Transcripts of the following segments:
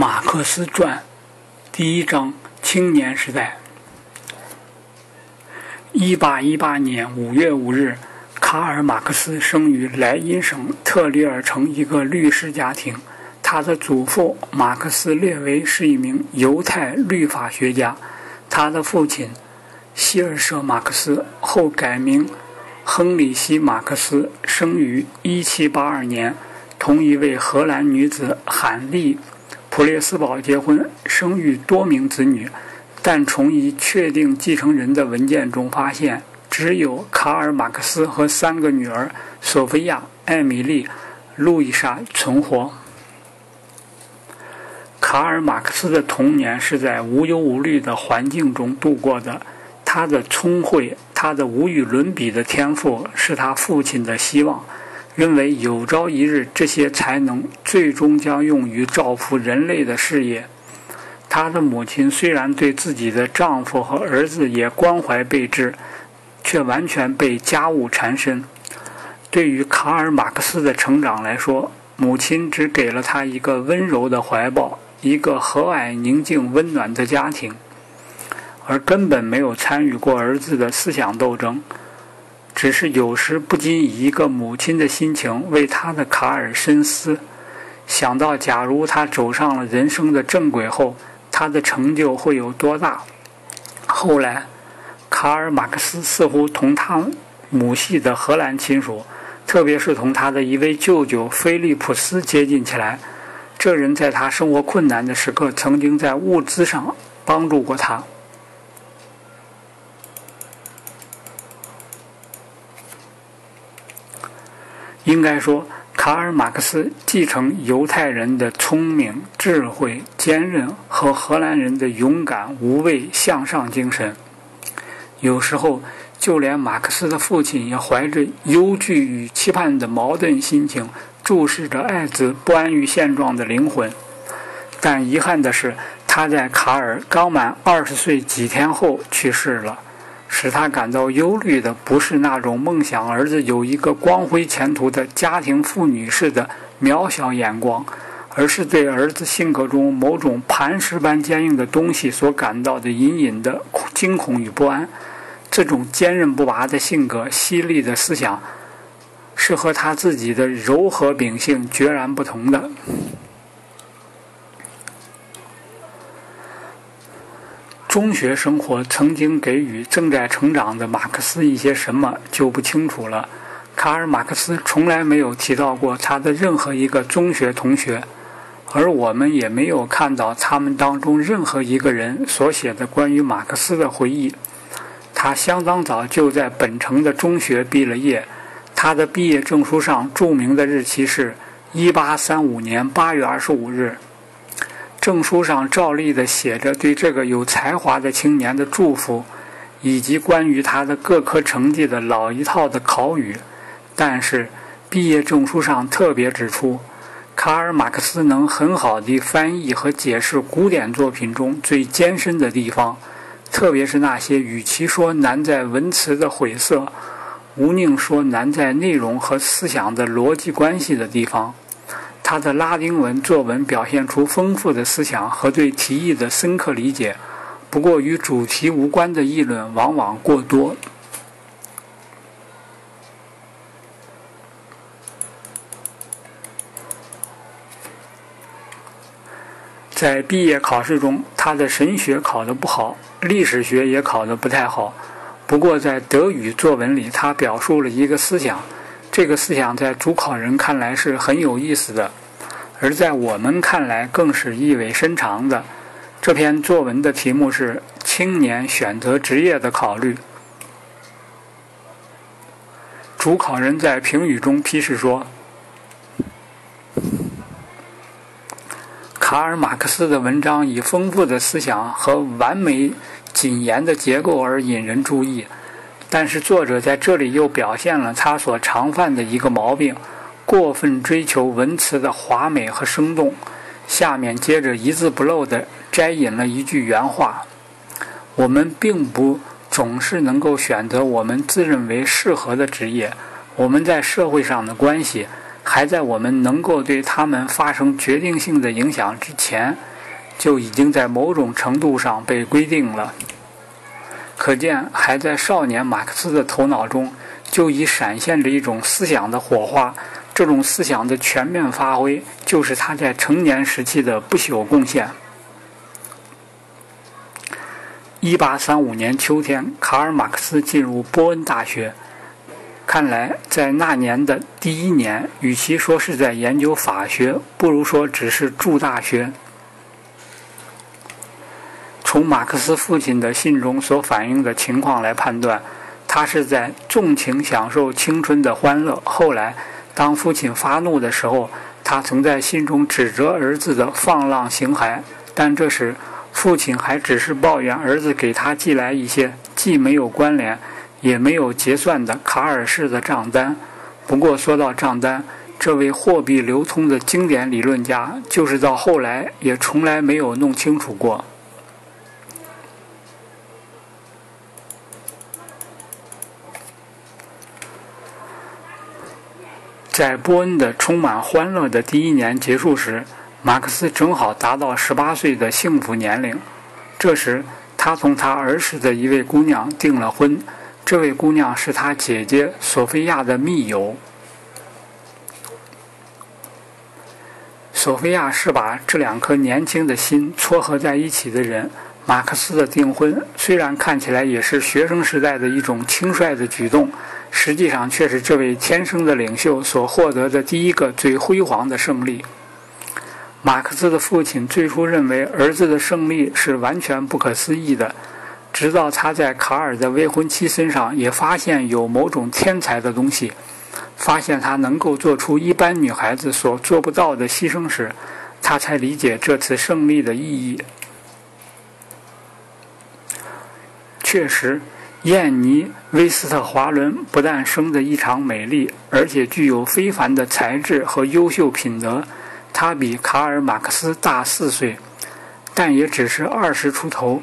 马克思传第一章：青年时代。一八一八年五月五日，卡尔·马克思生于莱茵省特里尔城一个律师家庭。他的祖父马克思列维是一名犹太律法学家。他的父亲希尔舍·马克思后改名亨利希·马克思，生于一七八二年，同一位荷兰女子罕利。普列斯堡结婚，生育多名子女，但从已确定继承人的文件中发现，只有卡尔·马克思和三个女儿索菲亚、艾米丽、路易莎存活。卡尔·马克思的童年是在无忧无虑的环境中度过的，他的聪慧，他的无与伦比的天赋，是他父亲的希望。认为有朝一日，这些才能最终将用于造福人类的事业。他的母亲虽然对自己的丈夫和儿子也关怀备至，却完全被家务缠身。对于卡尔·马克思的成长来说，母亲只给了他一个温柔的怀抱，一个和蔼、宁静、温暖的家庭，而根本没有参与过儿子的思想斗争。只是有时不禁以一个母亲的心情为他的卡尔深思，想到假如他走上了人生的正轨后，他的成就会有多大。后来，卡尔·马克思似乎同他母系的荷兰亲属，特别是同他的一位舅舅菲利普斯接近起来。这人在他生活困难的时刻，曾经在物资上帮助过他。应该说，卡尔·马克思继承犹太人的聪明、智慧、坚韧和荷兰人的勇敢、无畏、向上精神。有时候，就连马克思的父亲也怀着忧惧与期盼的矛盾心情，注视着爱子不安于现状的灵魂。但遗憾的是，他在卡尔刚满二十岁几天后去世了。使他感到忧虑的不是那种梦想儿子有一个光辉前途的家庭妇女式的渺小眼光，而是对儿子性格中某种磐石般坚硬的东西所感到的隐隐的惊恐与不安。这种坚韧不拔的性格、犀利的思想，是和他自己的柔和秉性决然不同的。中学生活曾经给予正在成长的马克思一些什么就不清楚了。卡尔·马克思从来没有提到过他的任何一个中学同学，而我们也没有看到他们当中任何一个人所写的关于马克思的回忆。他相当早就在本城的中学毕了业，他的毕业证书上注明的日期是1835年8月25日。证书上照例地写着对这个有才华的青年的祝福，以及关于他的各科成绩的老一套的考语。但是，毕业证书上特别指出，卡尔·马克思能很好地翻译和解释古典作品中最艰深的地方，特别是那些与其说难在文词的晦涩，无宁说难在内容和思想的逻辑关系的地方。他的拉丁文作文表现出丰富的思想和对题意的深刻理解，不过与主题无关的议论往往过多。在毕业考试中，他的神学考得不好，历史学也考得不太好。不过在德语作文里，他表述了一个思想。这个思想在主考人看来是很有意思的，而在我们看来更是意味深长的。这篇作文的题目是“青年选择职业的考虑”。主考人在评语中批示说：“卡尔·马克思的文章以丰富的思想和完美谨严的结构而引人注意。”但是作者在这里又表现了他所常犯的一个毛病：过分追求文词的华美和生动。下面接着一字不漏地摘引了一句原话：“我们并不总是能够选择我们自认为适合的职业。我们在社会上的关系，还在我们能够对他们发生决定性的影响之前，就已经在某种程度上被规定了。可见，还在少年马克思的头脑中就已闪现着一种思想的火花。这种思想的全面发挥，就是他在成年时期的不朽贡献。一八三五年秋天，卡尔·马克思进入波恩大学。看来，在那年的第一年，与其说是在研究法学，不如说只是住大学。从马克思父亲的信中所反映的情况来判断，他是在纵情享受青春的欢乐。后来，当父亲发怒的时候，他曾在心中指责儿子的放浪形骸。但这时，父亲还只是抱怨儿子给他寄来一些既没有关联，也没有结算的卡尔式的账单。不过，说到账单，这位货币流通的经典理论家，就是到后来也从来没有弄清楚过。在波恩的充满欢乐的第一年结束时，马克思正好达到十八岁的幸福年龄。这时，他同他儿时的一位姑娘订了婚。这位姑娘是他姐姐索菲亚的密友。索菲亚是把这两颗年轻的心撮合在一起的人。马克思的订婚虽然看起来也是学生时代的一种轻率的举动。实际上，却是这位天生的领袖所获得的第一个最辉煌的胜利。马克思的父亲最初认为儿子的胜利是完全不可思议的，直到他在卡尔的未婚妻身上也发现有某种天才的东西，发现他能够做出一般女孩子所做不到的牺牲时，他才理解这次胜利的意义。确实。燕妮·威斯特华伦不但生得异常美丽，而且具有非凡的才智和优秀品德。她比卡尔·马克思大四岁，但也只是二十出头。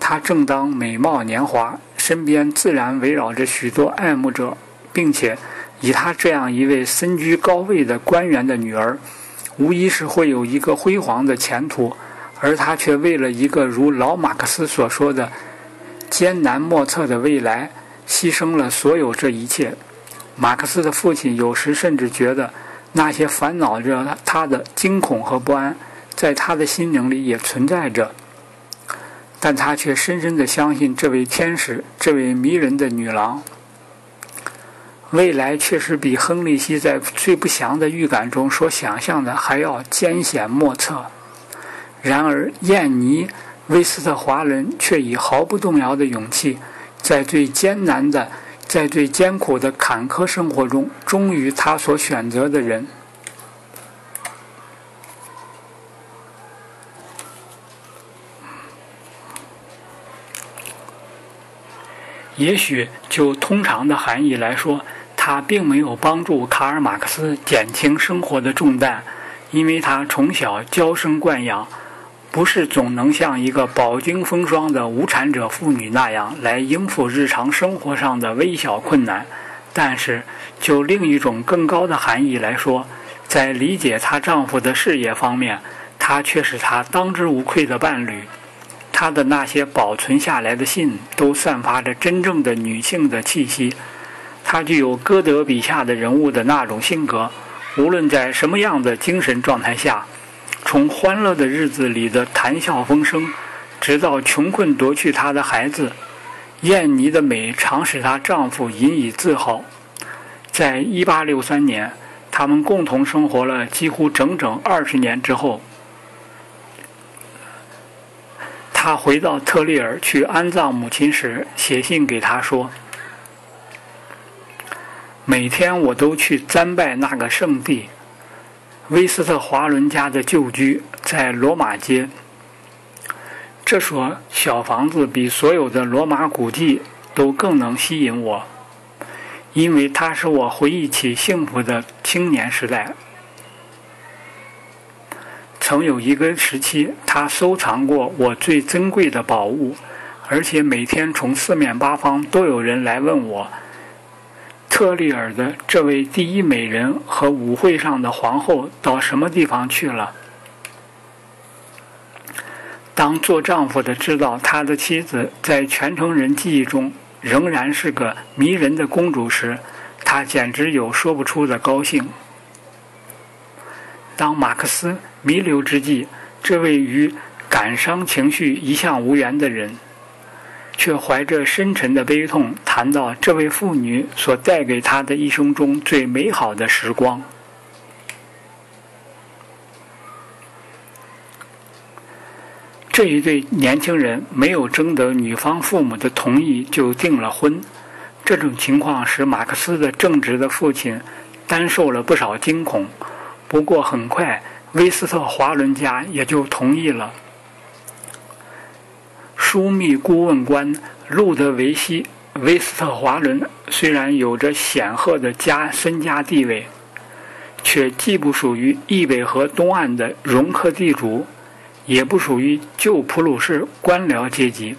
她正当美貌年华，身边自然围绕着许多爱慕者，并且以她这样一位身居高位的官员的女儿，无疑是会有一个辉煌的前途。而她却为了一个如老马克思所说的。艰难莫测的未来，牺牲了所有这一切。马克思的父亲有时甚至觉得，那些烦恼着他的惊恐和不安，在他的心灵里也存在着。但他却深深地相信这位天使，这位迷人的女郎。未来确实比亨利希在最不祥的预感中所想象的还要艰险莫测。然而，燕妮。威斯特华伦却以毫不动摇的勇气，在最艰难的、在最艰苦的坎坷生活中，忠于他所选择的人。也许就通常的含义来说，他并没有帮助卡尔·马克思减轻生活的重担，因为他从小娇生惯养。不是总能像一个饱经风霜的无产者妇女那样来应付日常生活上的微小困难，但是就另一种更高的含义来说，在理解她丈夫的事业方面，她却是他当之无愧的伴侣。她的那些保存下来的信都散发着真正的女性的气息。她具有歌德笔下的人物的那种性格，无论在什么样的精神状态下。从欢乐的日子里的谈笑风生，直到穷困夺去她的孩子，燕妮的美常使她丈夫引以自豪。在一八六三年，他们共同生活了几乎整整二十年之后，他回到特利尔去安葬母亲时，写信给她说：“每天我都去瞻拜那个圣地。”威斯特华伦家的旧居在罗马街。这所小房子比所有的罗马古迹都更能吸引我，因为它使我回忆起幸福的青年时代。曾有一个时期，他收藏过我最珍贵的宝物，而且每天从四面八方都有人来问我。特利尔的这位第一美人和舞会上的皇后到什么地方去了？当做丈夫的知道他的妻子在全城人记忆中仍然是个迷人的公主时，他简直有说不出的高兴。当马克思弥留之际，这位与感伤情绪一向无缘的人，却怀着深沉的悲痛谈到这位妇女所带给他的一生中最美好的时光。这一对年轻人没有征得女方父母的同意就订了婚，这种情况使马克思的正直的父亲担受了不少惊恐。不过很快，威斯特华伦家也就同意了。枢密顾问官路德维希·威斯特华伦虽然有着显赫的家身家地位，却既不属于易北河东岸的容克地主。也不属于旧普鲁士官僚阶级。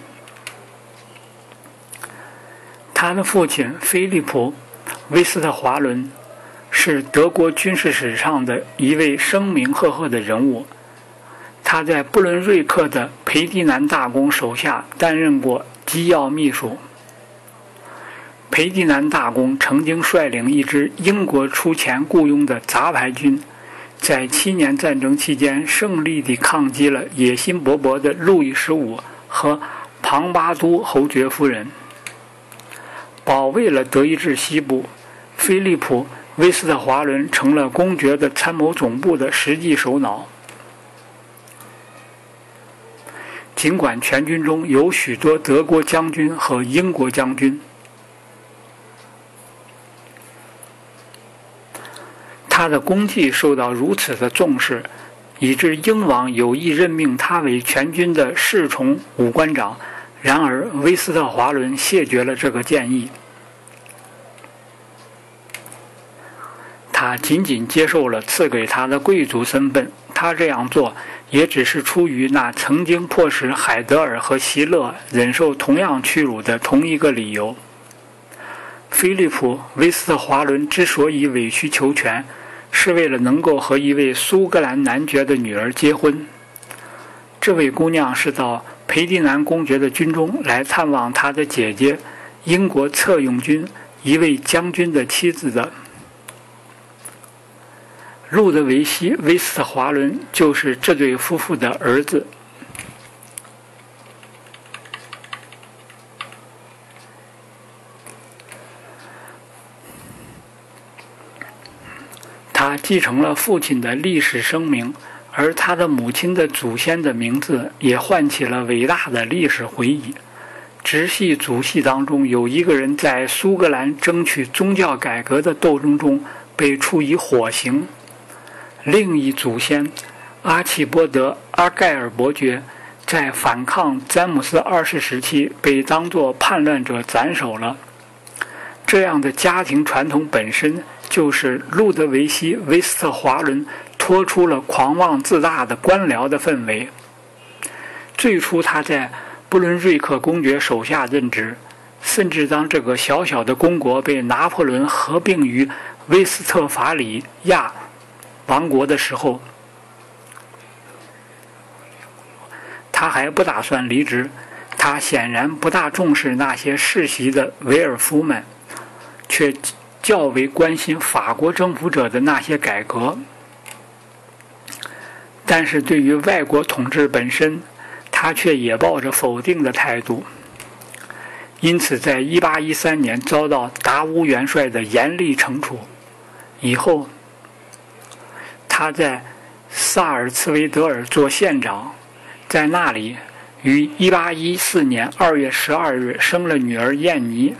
他的父亲菲利普·威斯特华伦是德国军事史上的一位声名赫赫的人物。他在布伦瑞克的培迪南大公手下担任过机要秘书。培迪南大公曾经率领一支英国出钱雇佣的杂牌军。在七年战争期间，胜利地抗击了野心勃勃的路易十五和庞巴都侯爵夫人，保卫了德意志西部。菲利普·威斯特华伦成了公爵的参谋总部的实际首脑。尽管全军中有许多德国将军和英国将军。他的功绩受到如此的重视，以致英王有意任命他为全军的侍从武官长。然而，威斯特华伦谢绝了这个建议。他仅仅接受了赐给他的贵族身份。他这样做也只是出于那曾经迫使海德尔和席勒忍受同样屈辱的同一个理由。菲利普·威斯特华伦之所以委曲求全。是为了能够和一位苏格兰男爵的女儿结婚。这位姑娘是到裴迪南公爵的军中来探望他的姐姐，英国策用军一位将军的妻子的。路德维希·威斯特华伦就是这对夫妇的儿子。他继承了父亲的历史声名，而他的母亲的祖先的名字也唤起了伟大的历史回忆。直系祖系当中有一个人在苏格兰争取宗教改革的斗争中被处以火刑，另一祖先阿契波德·阿盖尔伯爵在反抗詹姆斯二世时期被当作叛乱者斩首了。这样的家庭传统本身。就是路德维希·威斯特华伦脱出了狂妄自大的官僚的氛围。最初他在布伦瑞克公爵手下任职，甚至当这个小小的公国被拿破仑合并于威斯特法里亚亡国的时候，他还不打算离职。他显然不大重视那些世袭的维尔夫们，却。较为关心法国征服者的那些改革，但是对于外国统治本身，他却也抱着否定的态度。因此，在1813年遭到达乌元帅的严厉惩处以后，他在萨尔茨维德尔做县长，在那里于1814年2月12日生了女儿燕妮。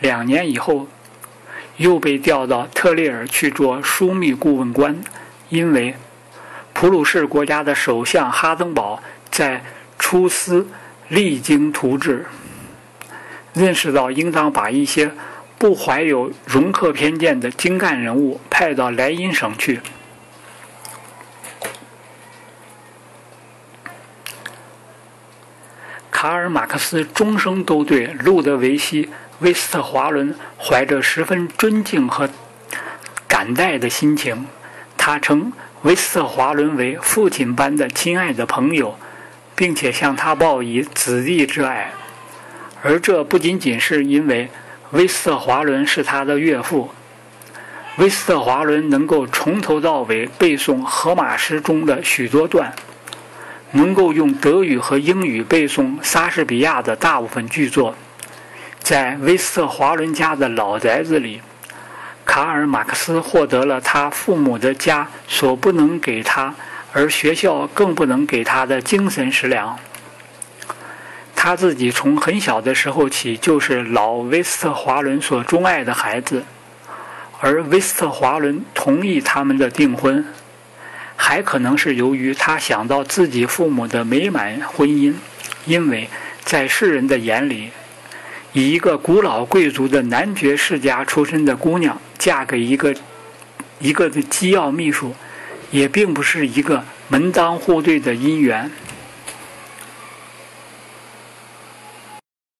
两年以后。又被调到特列尔去做枢密顾问官，因为普鲁士国家的首相哈登堡在出师励精图治，认识到应当把一些不怀有容克偏见的精干人物派到莱茵省去。卡尔·马克思终生都对路德维希。威斯特华伦怀着十分尊敬和感戴的心情，他称威斯特华伦为父亲般的亲爱的朋友，并且向他报以子弟之爱。而这不仅仅是因为威斯特华伦是他的岳父。威斯特华伦能够从头到尾背诵《荷马诗》中的许多段，能够用德语和英语背诵莎士比亚的大部分剧作。在威斯特华伦家的老宅子里，卡尔·马克思获得了他父母的家所不能给他，而学校更不能给他的精神食粮。他自己从很小的时候起就是老威斯特华伦所钟爱的孩子，而威斯特华伦同意他们的订婚，还可能是由于他想到自己父母的美满婚姻，因为在世人的眼里，以一个古老贵族的男爵世家出身的姑娘嫁给一个一个的机要秘书，也并不是一个门当户对的姻缘。